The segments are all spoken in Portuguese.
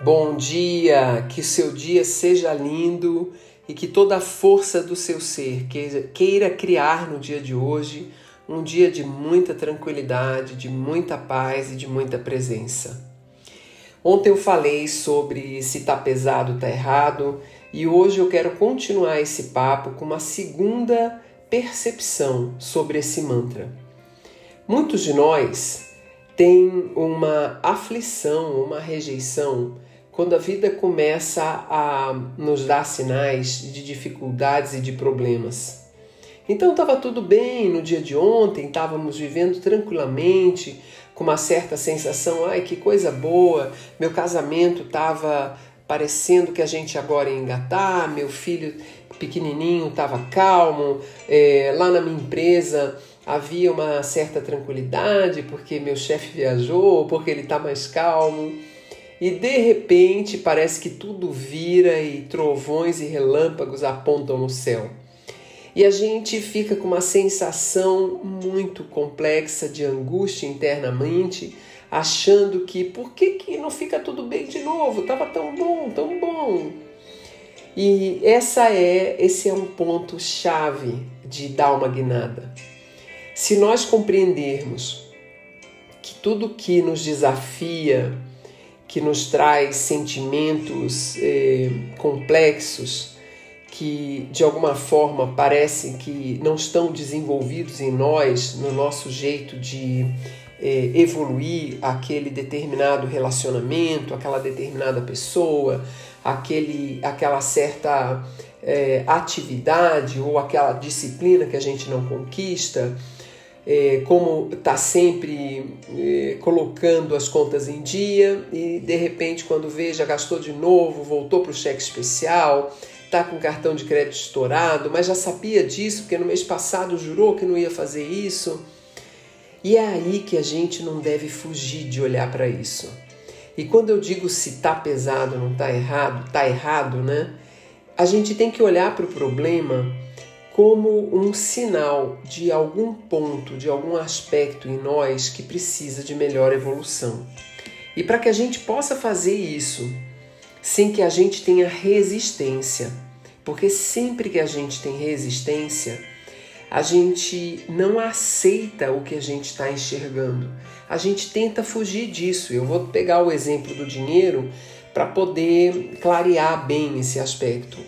Bom dia, que seu dia seja lindo e que toda a força do seu ser queira criar no dia de hoje um dia de muita tranquilidade, de muita paz e de muita presença. Ontem eu falei sobre se tá pesado, tá errado, e hoje eu quero continuar esse papo com uma segunda percepção sobre esse mantra. Muitos de nós têm uma aflição, uma rejeição quando a vida começa a nos dar sinais de dificuldades e de problemas. Então estava tudo bem no dia de ontem, estávamos vivendo tranquilamente, com uma certa sensação, ai que coisa boa, meu casamento estava parecendo que a gente agora ia engatar, meu filho pequenininho estava calmo, é, lá na minha empresa havia uma certa tranquilidade porque meu chefe viajou, porque ele está mais calmo e de repente parece que tudo vira e trovões e relâmpagos apontam no céu. E a gente fica com uma sensação muito complexa de angústia internamente, achando que por que, que não fica tudo bem de novo? Tava tão bom, tão bom. E essa é, esse é um ponto chave de dar uma guinada. Se nós compreendermos que tudo que nos desafia, que nos traz sentimentos eh, complexos que de alguma forma parecem que não estão desenvolvidos em nós, no nosso jeito de eh, evoluir aquele determinado relacionamento, aquela determinada pessoa, aquele, aquela certa eh, atividade ou aquela disciplina que a gente não conquista é, como está sempre é, colocando as contas em dia e de repente, quando vê, já gastou de novo, voltou para o cheque especial, está com o cartão de crédito estourado, mas já sabia disso porque no mês passado jurou que não ia fazer isso. E é aí que a gente não deve fugir de olhar para isso. E quando eu digo se está pesado, não está errado, está errado, né? A gente tem que olhar para o problema como um sinal de algum ponto, de algum aspecto em nós que precisa de melhor evolução. E para que a gente possa fazer isso sem que a gente tenha resistência, porque sempre que a gente tem resistência, a gente não aceita o que a gente está enxergando. A gente tenta fugir disso. Eu vou pegar o exemplo do dinheiro para poder clarear bem esse aspecto.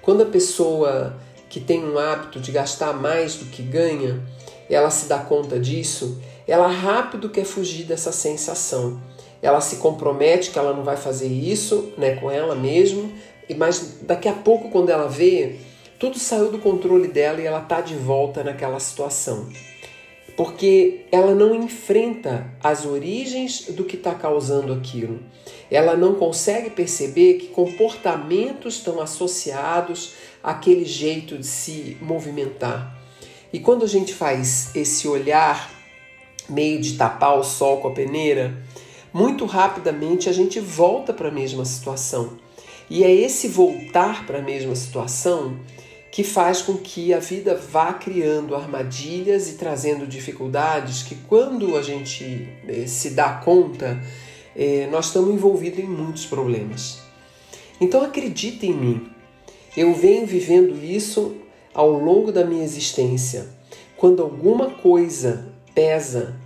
Quando a pessoa que tem um hábito de gastar mais do que ganha, ela se dá conta disso, ela rápido quer fugir dessa sensação. Ela se compromete que ela não vai fazer isso, né, com ela mesmo, mas daqui a pouco quando ela vê, tudo saiu do controle dela e ela tá de volta naquela situação. Porque ela não enfrenta as origens do que está causando aquilo. Ela não consegue perceber que comportamentos estão associados aquele jeito de se movimentar. E quando a gente faz esse olhar meio de tapar o sol com a peneira, muito rapidamente a gente volta para a mesma situação. E é esse voltar para a mesma situação que faz com que a vida vá criando armadilhas e trazendo dificuldades que, quando a gente eh, se dá conta, eh, nós estamos envolvidos em muitos problemas. Então acredite em mim, eu venho vivendo isso ao longo da minha existência. Quando alguma coisa pesa,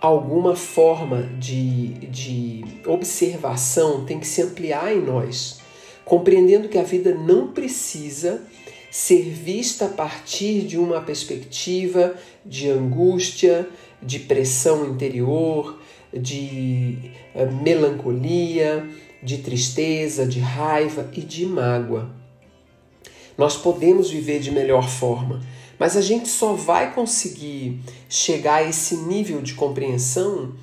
alguma forma de, de observação tem que se ampliar em nós, compreendendo que a vida não precisa ser vista a partir de uma perspectiva de angústia, de pressão interior, de uh, melancolia, de tristeza, de raiva e de mágoa. Nós podemos viver de melhor forma, mas a gente só vai conseguir chegar a esse nível de compreensão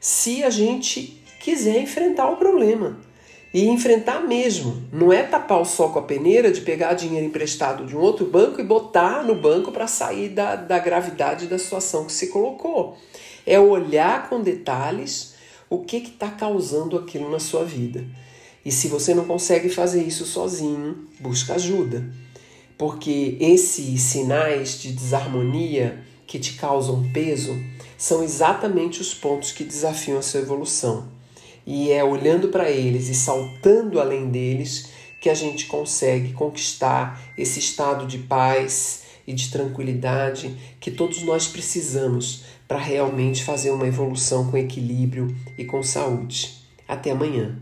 se a gente quiser enfrentar o problema. E enfrentar mesmo. Não é tapar o sol com a peneira de pegar dinheiro emprestado de um outro banco e botar no banco para sair da, da gravidade da situação que se colocou. É olhar com detalhes o que está causando aquilo na sua vida. E se você não consegue fazer isso sozinho, busca ajuda porque esses sinais de desarmonia que te causam peso são exatamente os pontos que desafiam a sua evolução. E é olhando para eles e saltando além deles que a gente consegue conquistar esse estado de paz e de tranquilidade que todos nós precisamos para realmente fazer uma evolução com equilíbrio e com saúde. Até amanhã.